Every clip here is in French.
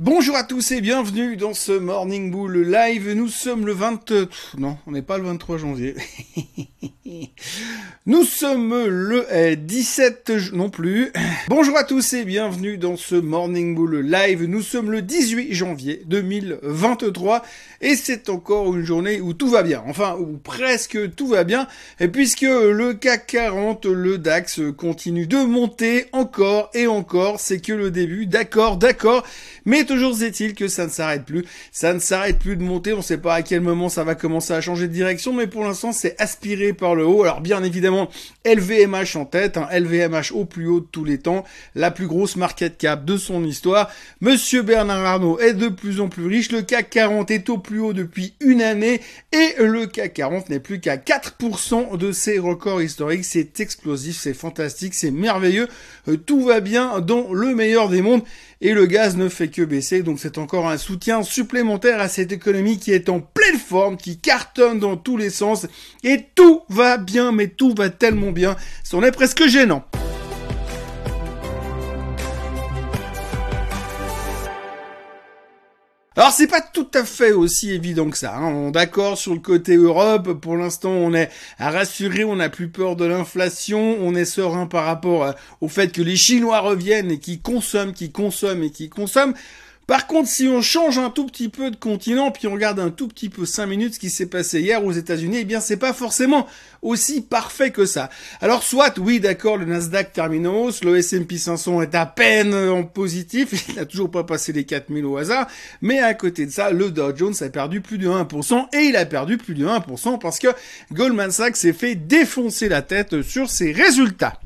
Bonjour à tous et bienvenue dans ce Morning Bull Live. Nous sommes le 20... Non, on n'est pas le 23 janvier. Nous sommes le 17 eh, non plus. Bonjour à tous et bienvenue dans ce Morning Bull Live. Nous sommes le 18 janvier 2023 et c'est encore une journée où tout va bien. Enfin, où presque tout va bien et puisque le CAC 40, le DAX continue de monter encore et encore. C'est que le début. D'accord, d'accord. Mais toujours est-il que ça ne s'arrête plus. Ça ne s'arrête plus de monter. On ne sait pas à quel moment ça va commencer à changer de direction, mais pour l'instant, c'est aspiré par le haut. Alors bien évidemment, LVMH en tête, LVMH au plus haut de tous les temps, la plus grosse market cap de son histoire. Monsieur Bernard Arnault est de plus en plus riche. Le CAC 40 est au plus haut depuis une année et le CAC 40 n'est plus qu'à 4% de ses records historiques. C'est explosif, c'est fantastique, c'est merveilleux. Euh, tout va bien dans le meilleur des mondes et le gaz ne fait que baisser, donc c'est encore un soutien supplémentaire à cette économie qui est en pleine forme, qui cartonne dans tous les sens, et tout va bien, mais tout va tellement bien, c'en est presque gênant. Alors c'est pas tout à fait aussi évident que ça. Hein. D'accord sur le côté Europe. Pour l'instant, on est rassuré, on n'a plus peur de l'inflation, on est serein par rapport euh, au fait que les Chinois reviennent et qui consomment, qui consomment et qui consomment. Par contre, si on change un tout petit peu de continent, puis on regarde un tout petit peu 5 minutes ce qui s'est passé hier aux États-Unis, eh bien, c'est pas forcément aussi parfait que ça. Alors, soit, oui, d'accord, le Nasdaq termine en hausse, le S&P 500 est à peine en positif, il n'a toujours pas passé les 4000 au hasard, mais à côté de ça, le Dow Jones a perdu plus de 1%, et il a perdu plus de 1% parce que Goldman Sachs s'est fait défoncer la tête sur ses résultats.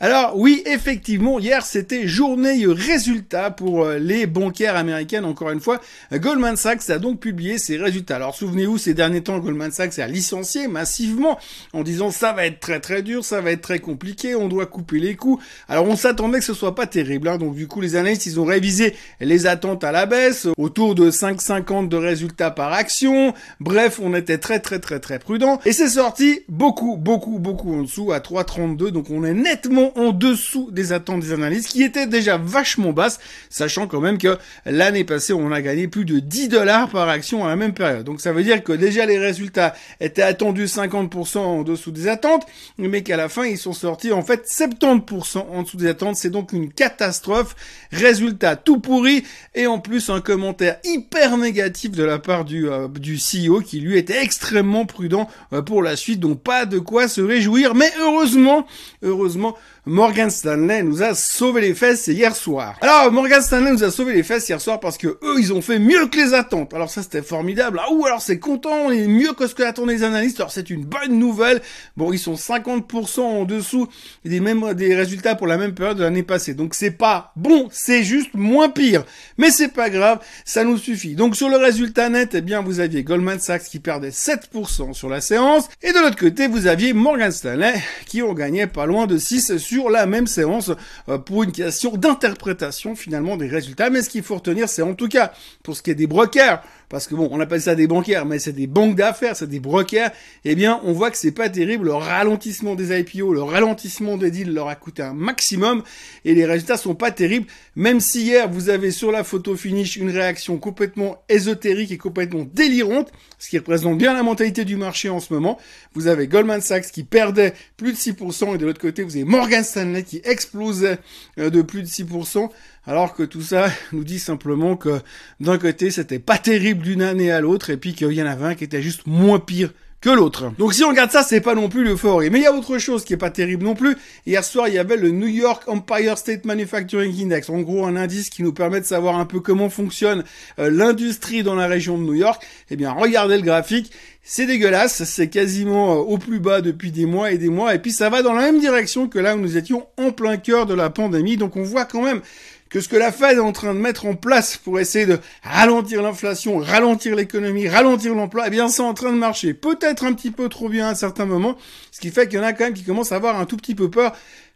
Alors oui, effectivement, hier c'était journée résultat pour euh, les bancaires américaines, encore une fois. Goldman Sachs a donc publié ses résultats. Alors souvenez-vous, ces derniers temps, Goldman Sachs a licencié massivement en disant ça va être très très dur, ça va être très compliqué, on doit couper les coûts. Alors on s'attendait que ce soit pas terrible, hein. donc du coup les analystes ils ont révisé les attentes à la baisse, autour de 5,50 de résultats par action. Bref, on était très très très très prudent et c'est sorti beaucoup beaucoup beaucoup en dessous à 3,32, donc on est nettement en dessous des attentes des analystes, qui étaient déjà vachement basses, sachant quand même que l'année passée, on a gagné plus de 10 dollars par action à la même période. Donc ça veut dire que déjà les résultats étaient attendus 50% en dessous des attentes, mais qu'à la fin, ils sont sortis en fait 70% en dessous des attentes. C'est donc une catastrophe. Résultat tout pourri, et en plus un commentaire hyper négatif de la part du, euh, CEO qui lui était extrêmement prudent euh, pour la suite, donc pas de quoi se réjouir. Mais heureusement, heureusement, Morgan Stanley nous a sauvé les fesses hier soir. Alors, Morgan Stanley nous a sauvé les fesses hier soir parce que eux, ils ont fait mieux que les attentes. Alors ça, c'était formidable. Ah ou alors c'est content, on est mieux que ce que attendaient les analystes. Alors c'est une bonne nouvelle. Bon, ils sont 50% en dessous des mêmes des résultats pour la même période de l'année passée. Donc c'est pas bon, c'est juste moins pire. Mais c'est pas grave, ça nous suffit. Donc sur le résultat net, eh bien vous aviez Goldman Sachs qui perdait 7% sur la séance et de l'autre côté, vous aviez Morgan Stanley qui en gagnait pas loin de 6 sur la même séance euh, pour une question d'interprétation finalement des résultats. Mais ce qu'il faut retenir, c'est en tout cas pour ce qui est des brokers, parce que bon, on appelle ça des bancaires, mais c'est des banques d'affaires, c'est des brokers, eh bien, on voit que c'est pas terrible. Le ralentissement des IPO, le ralentissement des deals leur a coûté un maximum et les résultats sont pas terribles. Même si hier, vous avez sur la photo finish une réaction complètement ésotérique et complètement délirante, ce qui représente bien la mentalité du marché en ce moment. Vous avez Goldman Sachs qui perdait plus de 6% et de l'autre côté, vous avez Morgan Stanley qui explosait euh, de plus de 6% alors que tout ça nous dit simplement que d'un côté c'était pas terrible d'une année à l'autre et puis qu'il y en avait un qui était juste moins pire que l'autre. Donc si on regarde ça, c'est pas non plus l'euphorie. Mais il y a autre chose qui est pas terrible non plus. Hier soir, il y avait le New York Empire State Manufacturing Index. En gros, un indice qui nous permet de savoir un peu comment fonctionne euh, l'industrie dans la région de New York. Eh bien, regardez le graphique. C'est dégueulasse, c'est quasiment euh, au plus bas depuis des mois et des mois, et puis ça va dans la même direction que là où nous étions en plein cœur de la pandémie, donc on voit quand même que ce que la Fed est en train de mettre en place pour essayer de ralentir l'inflation, ralentir l'économie, ralentir l'emploi, eh bien c'est en train de marcher. Peut-être un petit peu trop bien à un certain moment, ce qui fait qu'il y en a quand même qui commencent à avoir un tout petit peu peur,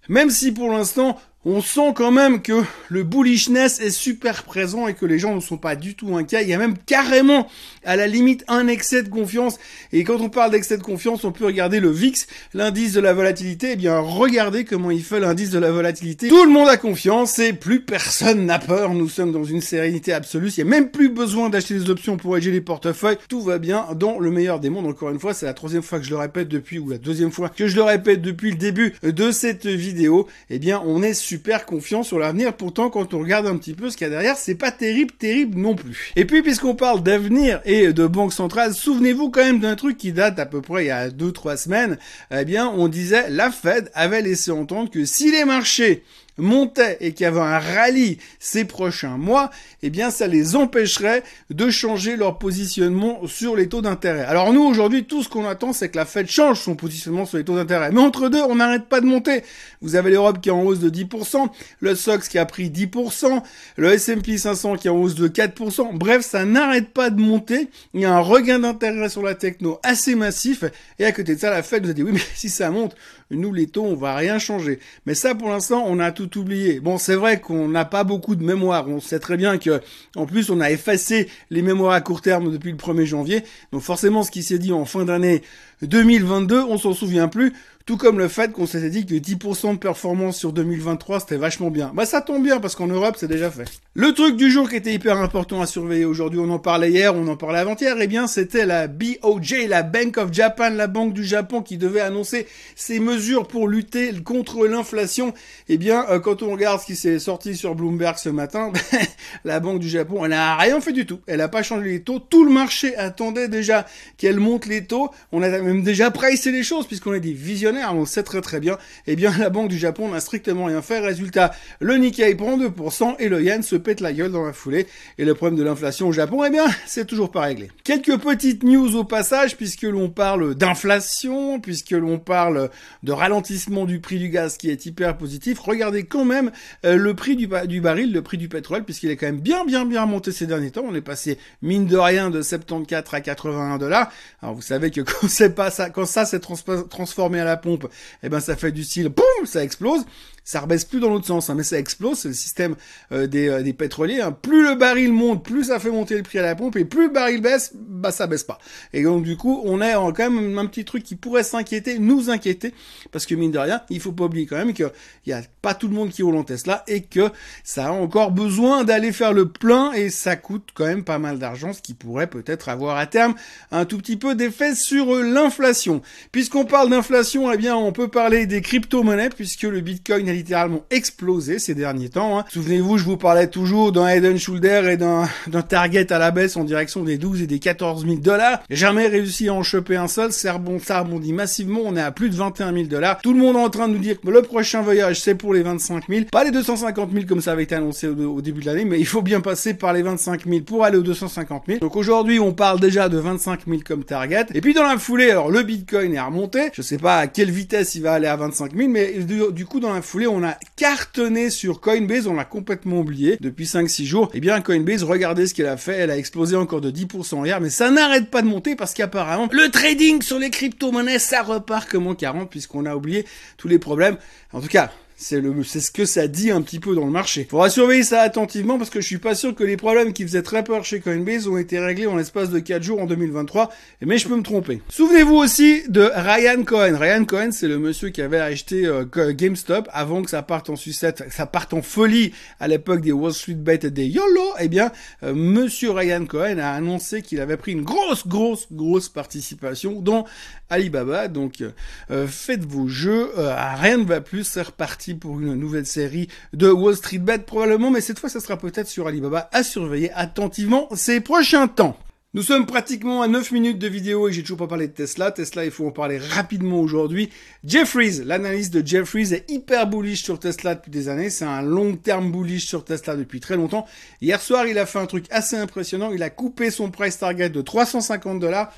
même si pour l'instant on sent quand même que le bullishness est super présent et que les gens ne sont pas du tout inquiets. Il y a même carrément, à la limite, un excès de confiance. Et quand on parle d'excès de confiance, on peut regarder le VIX, l'indice de la volatilité. Eh bien, regardez comment il fait l'indice de la volatilité. Tout le monde a confiance et plus personne n'a peur. Nous sommes dans une sérénité absolue. Il n'y a même plus besoin d'acheter des options pour aider les portefeuilles. Tout va bien dans le meilleur des mondes. Encore une fois, c'est la troisième fois que je le répète depuis, ou la deuxième fois que je le répète depuis le début de cette vidéo. Eh bien, on est super super confiant sur l'avenir. Pourtant, quand on regarde un petit peu ce qu'il y a derrière, c'est pas terrible, terrible non plus. Et puis, puisqu'on parle d'avenir et de banque centrale, souvenez-vous quand même d'un truc qui date à peu près il y a deux, trois semaines. Eh bien, on disait, la Fed avait laissé entendre que si les marchés montait et qu'il y avait un rallye ces prochains mois, eh bien ça les empêcherait de changer leur positionnement sur les taux d'intérêt. Alors nous aujourd'hui tout ce qu'on attend c'est que la Fed change son positionnement sur les taux d'intérêt. Mais entre deux on n'arrête pas de monter. Vous avez l'Europe qui est en hausse de 10%, le SOX qui a pris 10%, le S&P 500 qui est en hausse de 4%. Bref ça n'arrête pas de monter. Il y a un regain d'intérêt sur la techno assez massif et à côté de ça la Fed nous a dit oui mais si ça monte nous les taux on va rien changer. Mais ça pour l'instant on a tout oublié. Bon, c'est vrai qu'on n'a pas beaucoup de mémoire. On sait très bien que, en plus, on a effacé les mémoires à court terme depuis le 1er janvier. Donc forcément, ce qui s'est dit en fin d'année 2022, on s'en souvient plus. Tout comme le fait qu'on s'était dit que 10% de performance sur 2023, c'était vachement bien. Bah ça tombe bien parce qu'en Europe, c'est déjà fait. Le truc du jour qui était hyper important à surveiller aujourd'hui, on en parlait hier, on en parlait avant-hier, eh bien c'était la BOJ, la Bank of Japan, la banque du Japon qui devait annoncer ses mesures pour lutter contre l'inflation. Eh bien, euh, quand on regarde ce qui s'est sorti sur Bloomberg ce matin, la banque du Japon, elle n'a rien fait du tout. Elle n'a pas changé les taux. Tout le marché attendait déjà qu'elle monte les taux. On a même déjà pricé les choses puisqu'on est des visionnaires on sait très très bien, eh bien la Banque du Japon n'a strictement rien fait. Résultat, le Nikkei prend 2% et le yen se pète la gueule dans la foulée. Et le problème de l'inflation au Japon, eh bien, c'est toujours pas réglé. Quelques petites news au passage, puisque l'on parle d'inflation, puisque l'on parle de ralentissement du prix du gaz qui est hyper positif. Regardez quand même euh, le prix du, baril, le prix du pétrole, puisqu'il est quand même bien bien bien monté ces derniers temps. On est passé mine de rien de 74 à 81 dollars. Alors vous savez que quand ça, quand ça s'est transformé à la pompe, eh ben ça fait du style, boum, ça explose ça rebaisse plus dans l'autre sens, hein, mais ça explose, c'est le système euh, des, euh, des, pétroliers. Hein. Plus le baril monte, plus ça fait monter le prix à la pompe, et plus le baril baisse, bah ça baisse pas. Et donc du coup, on a quand même un petit truc qui pourrait s'inquiéter, nous inquiéter, parce que mine de rien, il faut pas oublier quand même qu'il y a pas tout le monde qui roule en Tesla, et que ça a encore besoin d'aller faire le plein, et ça coûte quand même pas mal d'argent, ce qui pourrait peut-être avoir à terme un tout petit peu d'effet sur euh, l'inflation. Puisqu'on parle d'inflation, eh bien on peut parler des crypto-monnaies, puisque le Bitcoin littéralement explosé ces derniers temps. Hein. Souvenez-vous, je vous parlais toujours d'un Head Shoulder et d'un target à la baisse en direction des 12 et des 14 000 dollars. Jamais réussi à en choper un seul. Ça rebondit, ça rebondit massivement. On est à plus de 21 000 dollars. Tout le monde est en train de nous dire que le prochain voyage, c'est pour les 25 000. Pas les 250 000 comme ça avait été annoncé au, début de l'année, mais il faut bien passer par les 25 000 pour aller aux 250 000. Donc aujourd'hui, on parle déjà de 25 000 comme target. Et puis dans la foulée, alors le Bitcoin est remonté. Je sais pas à quelle vitesse il va aller à 25 000, mais du, du coup, dans la foulée, on a cartonné sur Coinbase, on l'a complètement oublié depuis 5-6 jours. Eh bien, Coinbase, regardez ce qu'elle a fait, elle a explosé encore de 10% hier, mais ça n'arrête pas de monter parce qu'apparemment, le trading sur les crypto-monnaies, ça repart comme en 40 puisqu'on a oublié tous les problèmes. En tout cas, c'est le, c'est ce que ça dit un petit peu dans le marché. Faudra surveiller ça attentivement parce que je suis pas sûr que les problèmes qui faisaient très peur chez Coinbase ont été réglés en l'espace de 4 jours en 2023. Mais je peux me tromper. Souvenez-vous aussi de Ryan Cohen. Ryan Cohen, c'est le monsieur qui avait acheté euh, GameStop avant que ça parte en sucette, ça parte en folie à l'époque des Wall Street Bet et des YOLO. Eh bien, euh, monsieur Ryan Cohen a annoncé qu'il avait pris une grosse, grosse, grosse participation dans Alibaba. Donc, euh, faites vos jeux. rien ne va plus. C'est reparti pour une nouvelle série de Wall Street Bet probablement, mais cette fois ça sera peut-être sur Alibaba à surveiller attentivement ces prochains temps. Nous sommes pratiquement à 9 minutes de vidéo et j'ai toujours pas parlé de Tesla. Tesla, il faut en parler rapidement aujourd'hui. Jeffries, l'analyse de Jeffries est hyper bullish sur Tesla depuis des années. C'est un long terme bullish sur Tesla depuis très longtemps. Hier soir, il a fait un truc assez impressionnant. Il a coupé son price target de 350 dollars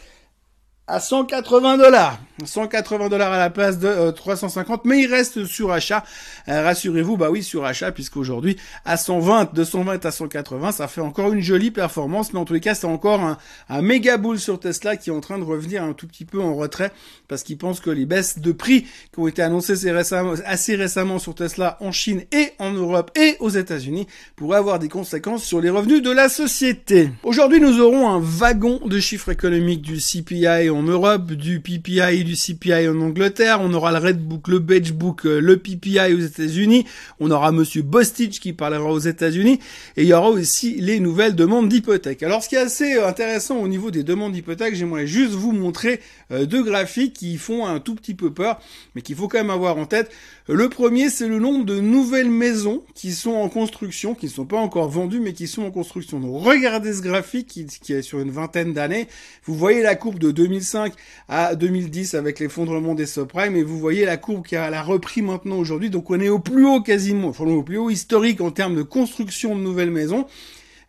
à 180 dollars. 180 dollars à la place de 350, euh, mais il reste sur achat. Euh, rassurez-vous, bah oui, sur achat, puisqu'aujourd'hui, à 120, de 120 à 180, ça fait encore une jolie performance, mais en tous les cas, c'est encore un, un méga boule sur Tesla qui est en train de revenir un tout petit peu en retrait, parce qu'il pense que les baisses de prix qui ont été annoncées assez récemment sur Tesla en Chine et en Europe et aux États-Unis pourraient avoir des conséquences sur les revenus de la société. Aujourd'hui, nous aurons un wagon de chiffres économiques du CPI Europe, du PPI du CPI en Angleterre, on aura le Redbook, le Book, euh, le PPI aux États-Unis, on aura monsieur Bostich qui parlera aux États-Unis, et il y aura aussi les nouvelles demandes d'hypothèque. Alors ce qui est assez euh, intéressant au niveau des demandes d'hypothèque, j'aimerais juste vous montrer euh, deux graphiques qui font un tout petit peu peur, mais qu'il faut quand même avoir en tête. Le premier, c'est le nombre de nouvelles maisons qui sont en construction, qui ne sont pas encore vendues, mais qui sont en construction. Donc regardez ce graphique qui, qui est sur une vingtaine d'années. Vous voyez la courbe de 2005 à 2010 avec l'effondrement des subprimes et vous voyez la courbe qui a, la repris maintenant aujourd'hui. Donc on est au plus haut quasiment, au plus haut historique en termes de construction de nouvelles maisons.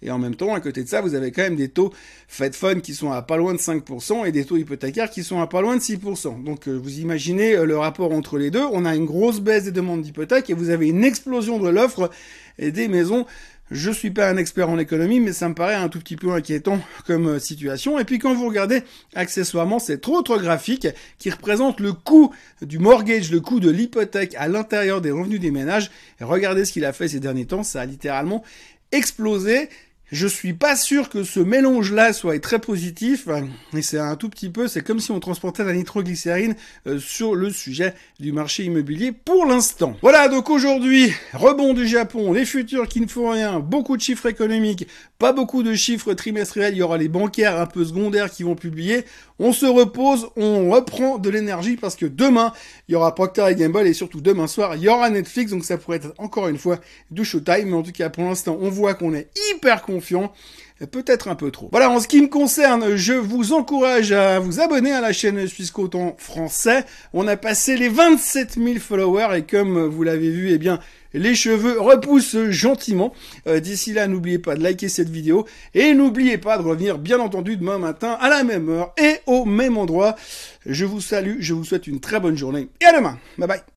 Et en même temps, à côté de ça, vous avez quand même des taux Fed Fund qui sont à pas loin de 5% et des taux hypothécaires qui sont à pas loin de 6%. Donc euh, vous imaginez euh, le rapport entre les deux. On a une grosse baisse des demandes d'hypothèques et vous avez une explosion de l'offre des maisons je suis pas un expert en économie, mais ça me paraît un tout petit peu inquiétant comme euh, situation. Et puis quand vous regardez accessoirement cet autre graphique qui représente le coût du mortgage, le coût de l'hypothèque à l'intérieur des revenus des ménages, regardez ce qu'il a fait ces derniers temps, ça a littéralement explosé. Je suis pas sûr que ce mélange-là soit très positif, et c'est un tout petit peu, c'est comme si on transportait la nitroglycérine euh, sur le sujet du marché immobilier pour l'instant. Voilà, donc aujourd'hui, rebond du Japon, les futurs qui ne font rien, beaucoup de chiffres économiques, pas beaucoup de chiffres trimestriels, il y aura les bancaires un peu secondaires qui vont publier. On se repose, on reprend de l'énergie parce que demain, il y aura Procter Gamble et surtout demain soir, il y aura Netflix, donc ça pourrait être encore une fois du showtime, mais en tout cas pour l'instant, on voit qu'on est hyper confiant peut-être un peu trop. Voilà, en ce qui me concerne, je vous encourage à vous abonner à la chaîne Suisse en français. On a passé les 27 000 followers et comme vous l'avez vu, eh bien, les cheveux repoussent gentiment. Euh, d'ici là, n'oubliez pas de liker cette vidéo et n'oubliez pas de revenir, bien entendu, demain matin à la même heure et au même endroit. Je vous salue, je vous souhaite une très bonne journée et à demain. Bye bye.